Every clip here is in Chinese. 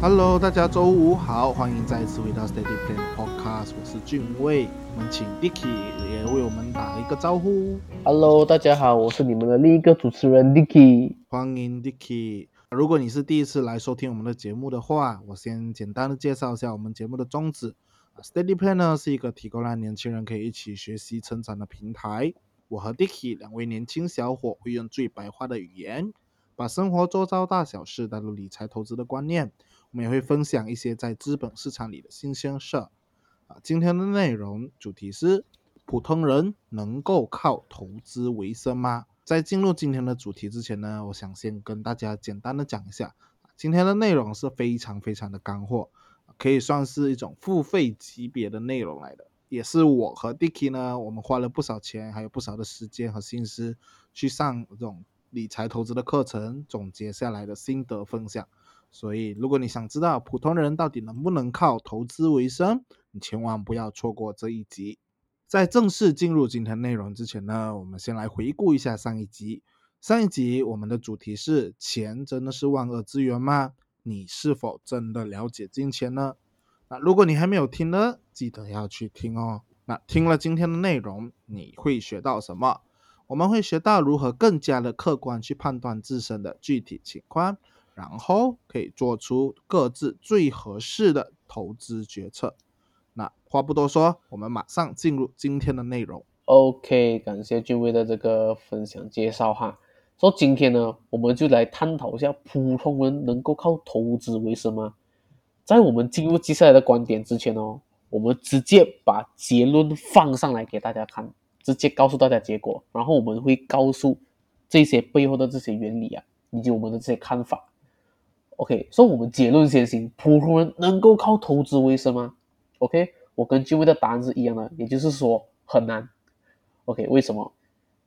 Hello，大家周五好，欢迎再次回到 Steady Plan Podcast，我是俊卫，我们请 Dicky 也为我们打一个招呼。Hello，大家好，我是你们的另一个主持人 Dicky。欢迎 Dicky。如果你是第一次来收听我们的节目的话，我先简单的介绍一下我们节目的宗旨。Steady Plan 呢是一个提供让年轻人可以一起学习成长的平台。我和 Dicky 两位年轻小伙会用最白话的语言，把生活周遭大小事带入理财投资的观念。我们也会分享一些在资本市场里的新鲜事儿。啊，今天的内容主题是：普通人能够靠投资为生吗？在进入今天的主题之前呢，我想先跟大家简单的讲一下，今天的内容是非常非常的干货，可以算是一种付费级别的内容来的，也是我和 Dicky 呢，我们花了不少钱，还有不少的时间和心思去上这种理财投资的课程，总结下来的心得分享。所以，如果你想知道普通人到底能不能靠投资为生，你千万不要错过这一集。在正式进入今天内容之前呢，我们先来回顾一下上一集。上一集我们的主题是：钱真的是万恶之源吗？你是否真的了解金钱呢？那如果你还没有听呢，记得要去听哦。那听了今天的内容，你会学到什么？我们会学到如何更加的客观去判断自身的具体情况。然后可以做出各自最合适的投资决策。那话不多说，我们马上进入今天的内容。OK，感谢俊威的这个分享介绍哈。说今天呢，我们就来探讨一下普通人能够靠投资为生吗？在我们进入接下来的观点之前哦，我们直接把结论放上来给大家看，直接告诉大家结果，然后我们会告诉这些背后的这些原理啊，以及我们的这些看法。OK，所以我们结论先行，普通人能够靠投资为生吗？OK，我跟俊威的答案是一样的，也就是说很难。OK，为什么？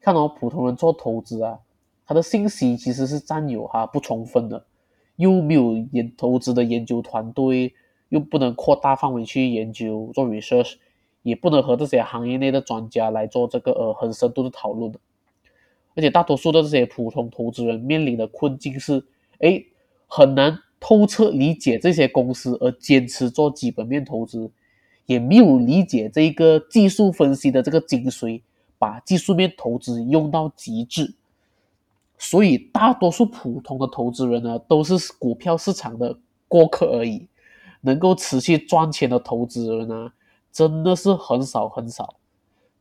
看哦，普通人做投资啊，他的信息其实是占有哈不充分的，又没有研投资的研究团队，又不能扩大范围去研究做 research，也不能和这些行业内的专家来做这个呃很深度的讨论的。而且大多数的这些普通投资人面临的困境是，哎，很难透彻理解这些公司而坚持做基本面投资，也没有理解这个技术分析的这个精髓。把技术面投资用到极致，所以大多数普通的投资人呢，都是股票市场的过客而已。能够持续赚钱的投资人呢，真的是很少很少。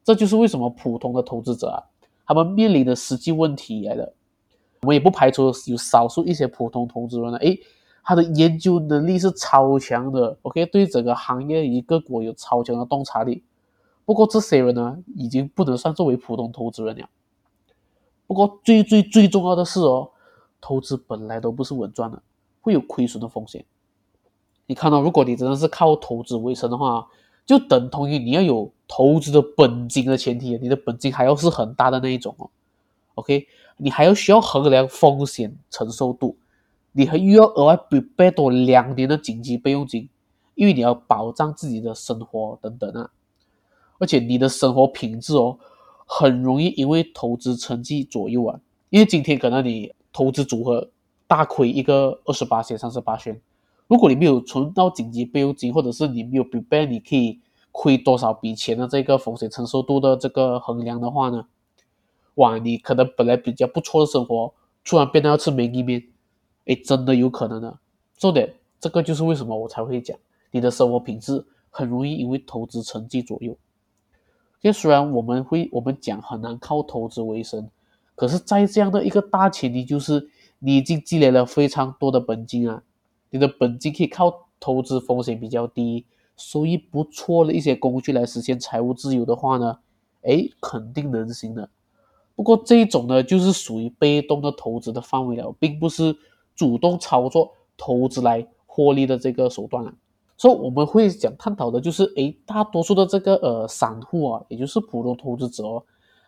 这就是为什么普通的投资者啊，他们面临的实际问题来的。我们也不排除有少数一些普通投资人呢，诶，他的研究能力是超强的，OK，对整个行业一个国有超强的洞察力。不过这些人呢，已经不能算作为普通投资人了。不过最最最重要的是哦，投资本来都不是稳赚的，会有亏损的风险。你看到，如果你真的是靠投资为生的话，就等同于你要有投资的本金的前提，你的本金还要是很大的那一种哦。OK，你还要需要衡量风险承受度，你还又要额外准备多两年的紧急备用金，因为你要保障自己的生活等等啊。而且你的生活品质哦，很容易因为投资成绩左右啊。因为今天可能你投资组合大亏一个二十八线、三十八线，如果你没有存到紧急备用金，或者是你没有 prepare 你可以亏多少笔钱的这个风险承受度的这个衡量的话呢，哇，你可能本来比较不错的生活，突然变得要吃梅意面，哎，真的有可能的。重点，这个就是为什么我才会讲，你的生活品质很容易因为投资成绩左右。就虽然我们会我们讲很难靠投资为生，可是，在这样的一个大前提，就是你已经积累了非常多的本金啊，你的本金可以靠投资风险比较低、收益不错的一些工具来实现财务自由的话呢，哎，肯定能行的。不过这一种呢，就是属于被动的投资的范围了，并不是主动操作投资来获利的这个手段了。所以我们会讲探讨的就是，诶，大多数的这个呃散户啊，也就是普通投资者哦，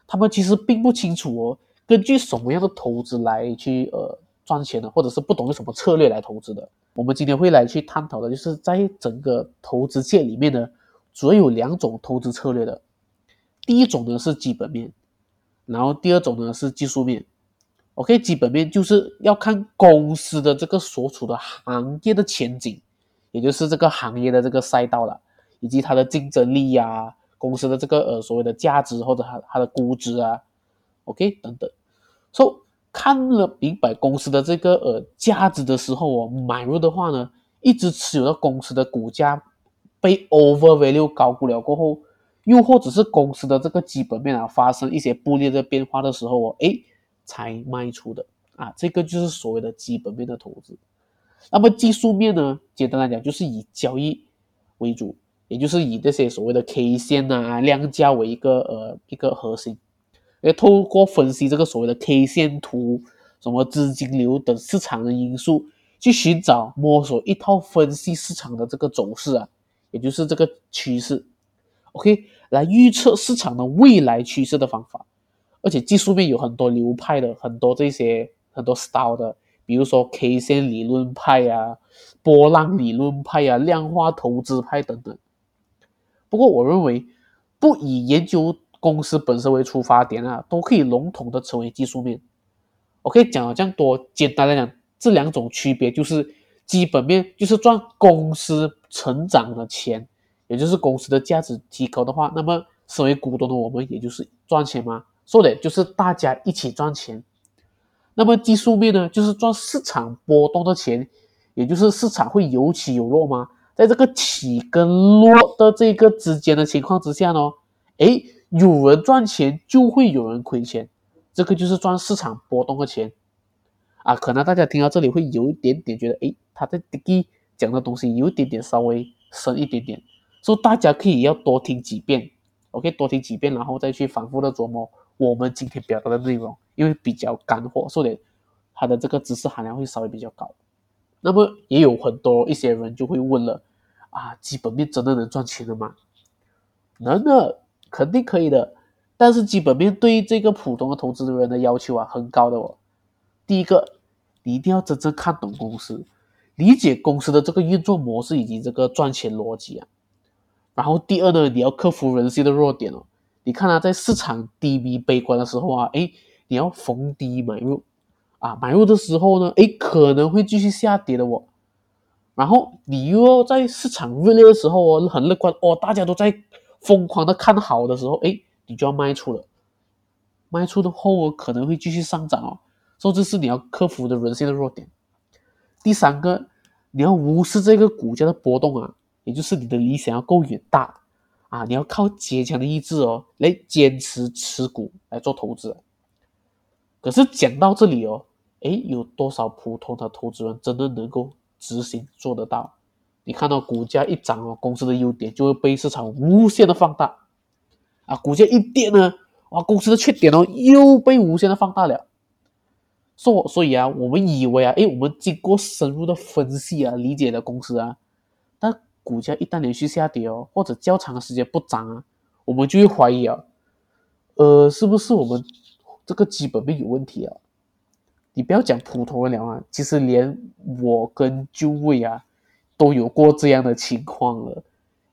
他们其实并不清楚哦，根据什么样的投资来去呃赚钱的，或者是不懂用什么策略来投资的。我们今天会来去探讨的，就是在整个投资界里面呢，主要有两种投资策略的。第一种呢是基本面，然后第二种呢是技术面。OK，基本面就是要看公司的这个所处的行业的前景，也就是这个行业的这个赛道了，以及它的竞争力呀，公司的这个呃所谓的价值或者它它的估值啊，OK 等等。所以看了明白公司的这个呃价值的时候哦，买入的话呢，一直持有到公司的股价被 over value 高估了过后，又或者是公司的这个基本面啊发生一些不利的变化的时候哦，诶。才卖出的啊，这个就是所谓的基本面的投资。那么技术面呢，简单来讲就是以交易为主，也就是以这些所谓的 K 线啊、量价为一个呃一个核心，要透过分析这个所谓的 K 线图、什么资金流等市场的因素，去寻找摸索一套分析市场的这个走势啊，也就是这个趋势，OK，来预测市场的未来趋势的方法。而且技术面有很多流派的，很多这些很多 style 的，比如说 K 线理论派啊、波浪理论派啊、量化投资派等等。不过我认为，不以研究公司本身为出发点啊，都可以笼统的成为技术面。OK，讲了这样多，简单来讲，这两种区别就是基本面就是赚公司成长的钱，也就是公司的价值提高的话，那么身为股东的我们也就是赚钱嘛。说的就是大家一起赚钱，那么技术面呢，就是赚市场波动的钱，也就是市场会有起有落吗？在这个起跟落的这个之间的情况之下呢，诶，有人赚钱就会有人亏钱，这个就是赚市场波动的钱啊。可能大家听到这里会有一点点觉得，诶，他在第讲的东西有一点点稍微深一点点，所以大家可以要多听几遍，OK，多听几遍，然后再去反复的琢磨。我们今天表达的内容，因为比较干货，所以它的这个知识含量会稍微比较高。那么也有很多一些人就会问了啊，基本面真的能赚钱的吗？能的，肯定可以的。但是基本面对于这个普通的投资人的要求啊，很高的哦。第一个，你一定要真正看懂公司，理解公司的这个运作模式以及这个赚钱逻辑啊。然后第二呢，你要克服人性的弱点哦。你看啊，在市场低迷悲观的时候啊，哎，你要逢低买入，啊，买入的时候呢，哎，可能会继续下跌的哦。然后你又要在市场热烈的时候哦，很乐观哦，大家都在疯狂的看好的时候，哎，你就要卖出了。卖出的后哦，可能会继续上涨哦。所以这是你要克服的人性的弱点。第三个，你要无视这个股价的波动啊，也就是你的理想要够远大。啊，你要靠坚强的意志哦，来坚持持股来做投资。可是讲到这里哦，诶，有多少普通的投资人真的能够执行做得到？你看到股价一涨哦，公司的优点就会被市场无限的放大。啊，股价一跌呢，哇，公司的缺点哦又被无限的放大了。所所以啊，我们以为啊，诶，我们经过深入的分析啊，理解了公司啊，股价一旦连续下跌哦，或者较长的时间不涨啊，我们就会怀疑啊，呃，是不是我们这个基本面有问题啊？你不要讲普通人了啊，其实连我跟就位啊都有过这样的情况了。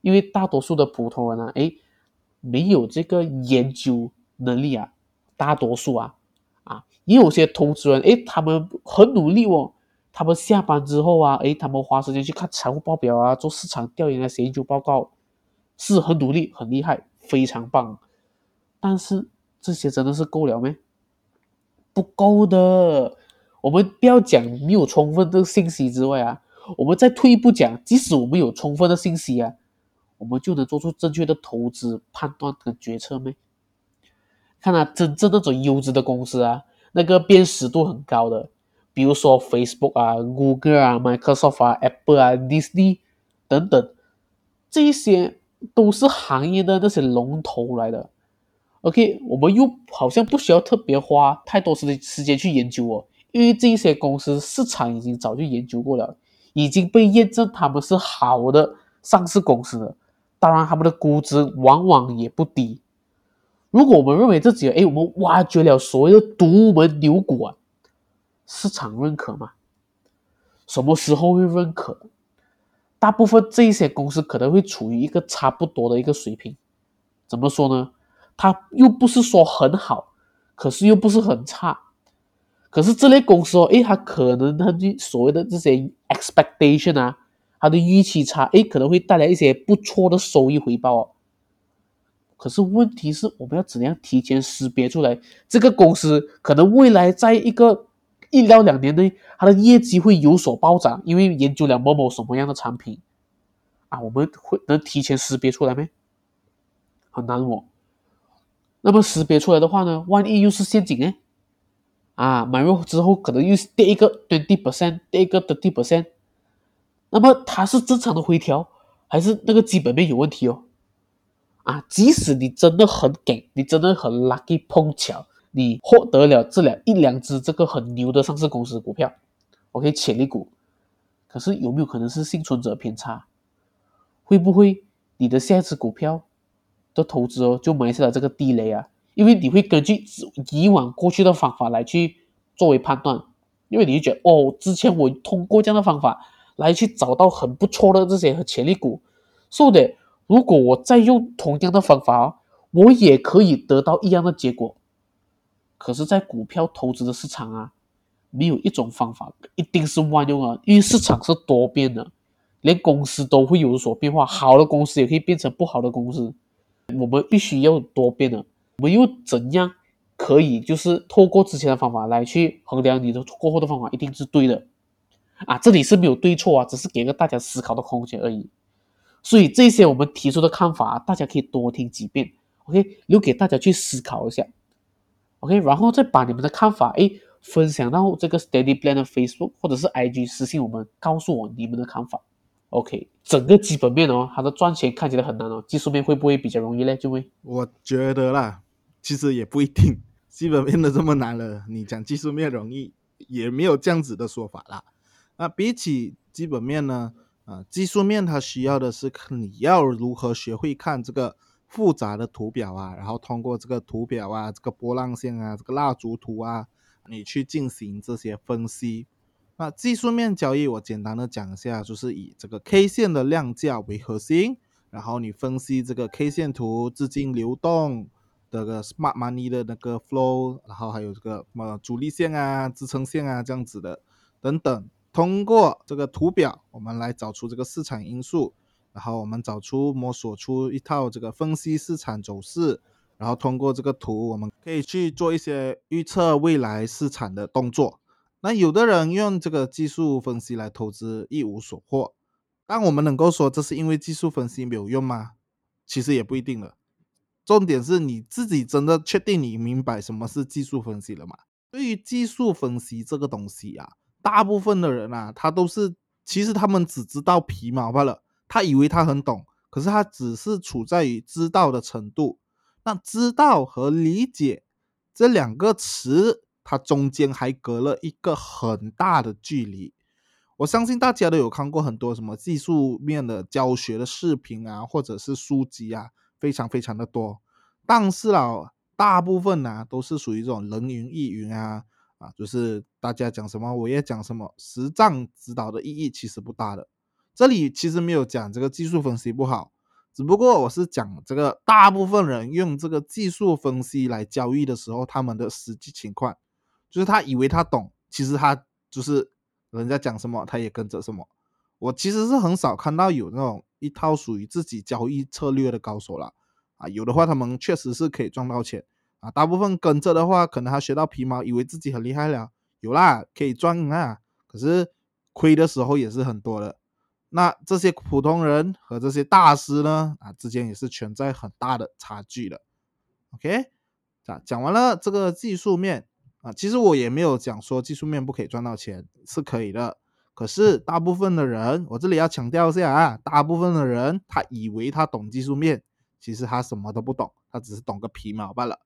因为大多数的普通人啊，哎，没有这个研究能力啊，大多数啊，啊，也有些投资人哎，他们很努力哦。他们下班之后啊，诶，他们花时间去看财务报表啊，做市场调研啊，写研究报告，是很努力，很厉害，非常棒。但是这些真的是够了没？不够的。我们不要讲没有充分的信息之外啊，我们再退一步讲，即使我们有充分的信息啊，我们就能做出正确的投资判断跟决策没？看啊，真正那种优质的公司啊，那个辨识度很高的。比如说 Facebook 啊、Google 啊、Microsoft 啊、Apple 啊、Disney 等等，这些都是行业的那些龙头来的。OK，我们又好像不需要特别花太多时的时间去研究哦，因为这些公司市场已经早就研究过了，已经被验证他们是好的上市公司了。当然，他们的估值往往也不低。如果我们认为自己哎，我们挖掘了所谓的独门牛股啊。市场认可吗？什么时候会认可？大部分这一些公司可能会处于一个差不多的一个水平。怎么说呢？它又不是说很好，可是又不是很差。可是这类公司哦，诶，它可能它的所谓的这些 expectation 啊，它的预期差，诶，可能会带来一些不错的收益回报哦。可是问题是，我们要怎样提前识别出来这个公司可能未来在一个一到两年内，它的业绩会有所暴涨，因为研究了某某什么样的产品啊？我们会能提前识别出来没？很难哦。那么识别出来的话呢，万一又是陷阱呢？啊，买入之后可能又是跌一个 twenty percent，跌一个 thirty percent，那么它是正常的回调，还是那个基本面有问题哦？啊，即使你真的很给，你真的很 lucky 碰巧，你获得了这两一两只这个很牛的上市公司股票，OK 潜力股，可是有没有可能是幸存者偏差？会不会你的下一只股票的投资哦就埋下了这个地雷啊？因为你会根据以往过去的方法来去作为判断，因为你就觉得哦，之前我通过这样的方法来去找到很不错的这些潜力股，所以的。如果我再用同样的方法，我也可以得到一样的结果。可是，在股票投资的市场啊，没有一种方法一定是万用啊，因为市场是多变的，连公司都会有所变化，好的公司也可以变成不好的公司。我们必须要多变的，我们又怎样可以就是透过之前的方法来去衡量你的过后的方法一定是对的啊？这里是没有对错啊，只是给个大家思考的空间而已。所以这些我们提出的看法，大家可以多听几遍，OK，留给大家去思考一下，OK，然后再把你们的看法诶分享到这个 Steady Plan 的 Facebook 或者是 IG 私信我们，告诉我你们的看法，OK，整个基本面哦，它的赚钱看起来很难哦，技术面会不会比较容易嘞？就会，我觉得啦，其实也不一定，基本面的这么难了，你讲技术面容易，也没有这样子的说法啦。那比起基本面呢？啊，技术面它需要的是你要如何学会看这个复杂的图表啊，然后通过这个图表啊、这个波浪线啊、这个蜡烛图啊，你去进行这些分析。那技术面交易我简单的讲一下，就是以这个 K 线的量价为核心，然后你分析这个 K 线图资金流动这个 Smart Money 的那个 Flow，然后还有这个什么主力线啊、支撑线啊这样子的等等。通过这个图表，我们来找出这个市场因素，然后我们找出摸索出一套这个分析市场走势，然后通过这个图，我们可以去做一些预测未来市场的动作。那有的人用这个技术分析来投资一无所获，但我们能够说这是因为技术分析没有用吗？其实也不一定了。重点是你自己真的确定你明白什么是技术分析了吗？对于技术分析这个东西啊。大部分的人啊，他都是其实他们只知道皮毛罢了。他以为他很懂，可是他只是处在于知道的程度。那知道和理解这两个词，它中间还隔了一个很大的距离。我相信大家都有看过很多什么技术面的教学的视频啊，或者是书籍啊，非常非常的多。但是啊，大部分呢都是属于这种人云亦云啊。啊，就是大家讲什么我也讲什么，实战指导的意义其实不大的。这里其实没有讲这个技术分析不好，只不过我是讲这个大部分人用这个技术分析来交易的时候，他们的实际情况，就是他以为他懂，其实他就是人家讲什么他也跟着什么。我其实是很少看到有那种一套属于自己交易策略的高手了啊，有的话他们确实是可以赚到钱。啊，大部分跟着的话，可能他学到皮毛，以为自己很厉害了，有啦，可以赚啊。可是亏的时候也是很多的。那这些普通人和这些大师呢，啊，之间也是存在很大的差距的。OK，啊，讲完了这个技术面啊，其实我也没有讲说技术面不可以赚到钱，是可以的。可是大部分的人，我这里要强调一下啊，大部分的人他以为他懂技术面，其实他什么都不懂，他只是懂个皮毛罢了。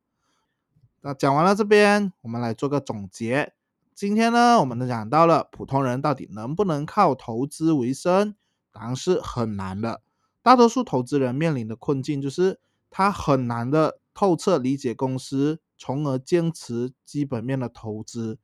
那讲完了这边，我们来做个总结。今天呢，我们都讲到了普通人到底能不能靠投资为生，答案是很难的。大多数投资人面临的困境就是他很难的透彻理解公司，从而坚持基本面的投资。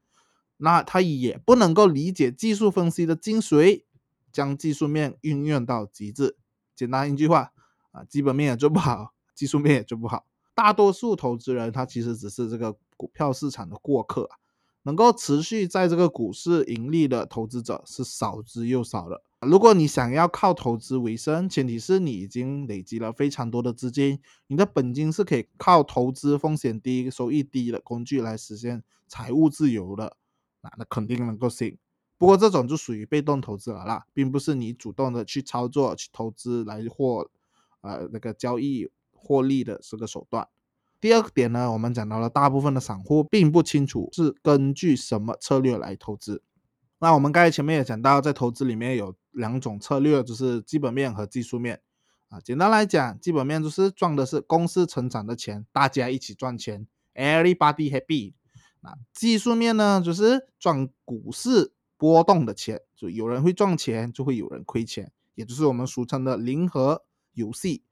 那他也不能够理解技术分析的精髓，将技术面运用到极致。简单一句话啊，基本面也做不好，技术面也做不好。大多数投资人他其实只是这个股票市场的过客啊能够持续在这个股市盈利的投资者是少之又少的。如果你想要靠投资为生，前提是你已经累积了非常多的资金，你的本金是可以靠投资风险低、收益低的工具来实现财务自由的，那那肯定能够行。不过这种就属于被动投资了啦，并不是你主动的去操作、去投资来获呃那个交易获利的这个手段。第二个点呢，我们讲到了大部分的散户并不清楚是根据什么策略来投资。那我们刚才前面也讲到，在投资里面有两种策略，就是基本面和技术面。啊，简单来讲，基本面就是赚的是公司成长的钱，大家一起赚钱，everybody happy。那技术面呢，就是赚股市波动的钱，就有人会赚钱，就会有人亏钱，也就是我们俗称的零和游戏。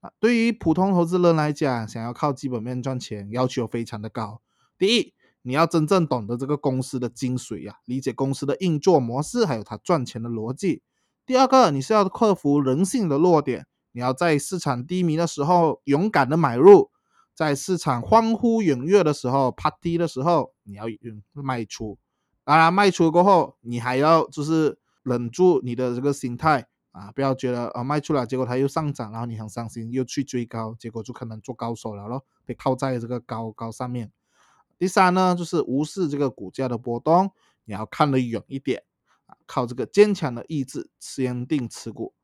啊，对于普通投资人来讲，想要靠基本面赚钱，要求非常的高。第一，你要真正懂得这个公司的精髓呀，理解公司的运作模式，还有它赚钱的逻辑。第二个，你是要克服人性的弱点，你要在市场低迷的时候勇敢的买入，在市场欢呼踊跃的时候、趴低的时候，你要卖出。当然，卖出过后，你还要就是忍住你的这个心态啊，不要觉得啊卖出了，结果它又上涨，然后你很伤心，又去追高，结果就可能做高手了咯，被套在这个高高上面。第三呢，就是无视这个股价的波动，你要看得远一点啊，靠这个坚强的意志坚定持股。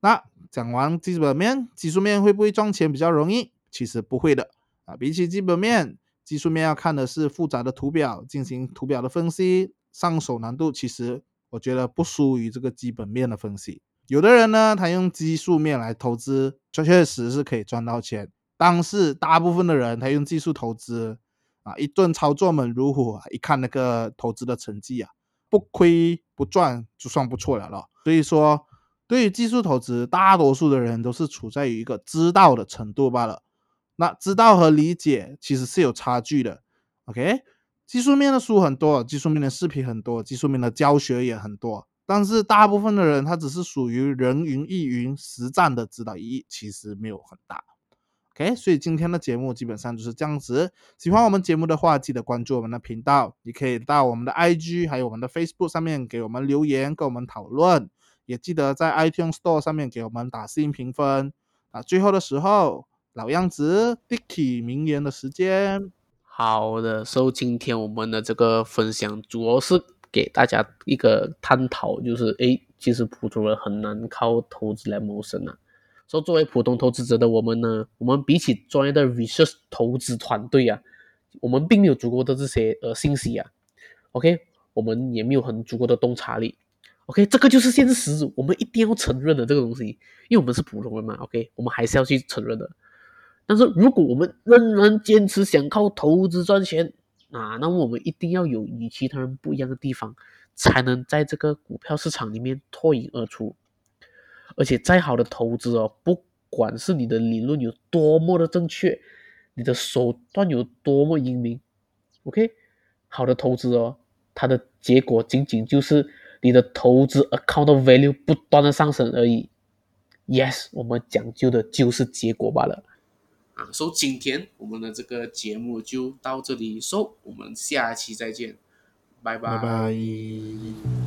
那讲完基本面，技术面会不会赚钱比较容易？其实不会的啊，比起基本面，技术面要看的是复杂的图表，进行图表的分析，上手难度其实我觉得不输于这个基本面的分析。有的人呢，他用技术面来投资，确确实是可以赚到钱，但是大部分的人他用技术投资。啊，一顿操作猛如虎，一看那个投资的成绩啊，不亏不赚就算不错了了。所以说，对于技术投资，大多数的人都是处在于一个知道的程度罢了。那知道和理解其实是有差距的。OK，技术面的书很多，技术面的视频很多，技术面的教学也很多，但是大部分的人他只是属于人云亦云，实战的指导意义其实没有很大。OK，所以今天的节目基本上就是这样子。喜欢我们节目的话，记得关注我们的频道。你可以到我们的 IG 还有我们的 Facebook 上面给我们留言，跟我们讨论。也记得在 iTunes Store 上面给我们打新评分。啊，最后的时候，老样子，Dicky 名言的时间。好的，所以今天我们的这个分享主要是给大家一个探讨，就是诶，其实普通人很难靠投资来谋生啊。说作为普通投资者的我们呢，我们比起专业的 research 投资团队啊，我们并没有足够的这些呃信息啊。OK，我们也没有很足够的洞察力。OK，这个就是现实，我们一定要承认的这个东西，因为我们是普通人嘛。OK，我们还是要去承认的。但是如果我们仍然坚持想靠投资赚钱啊，那么我们一定要有与其他人不一样的地方，才能在这个股票市场里面脱颖而出。而且再好的投资哦，不管是你的理论有多么的正确，你的手段有多么英明，OK，好的投资哦，它的结果仅仅就是你的投资 account value 不断的上升而已。Yes，我们讲究的就是结果罢了。啊，所以今天我们的这个节目就到这里收，我们下期再见，拜拜拜。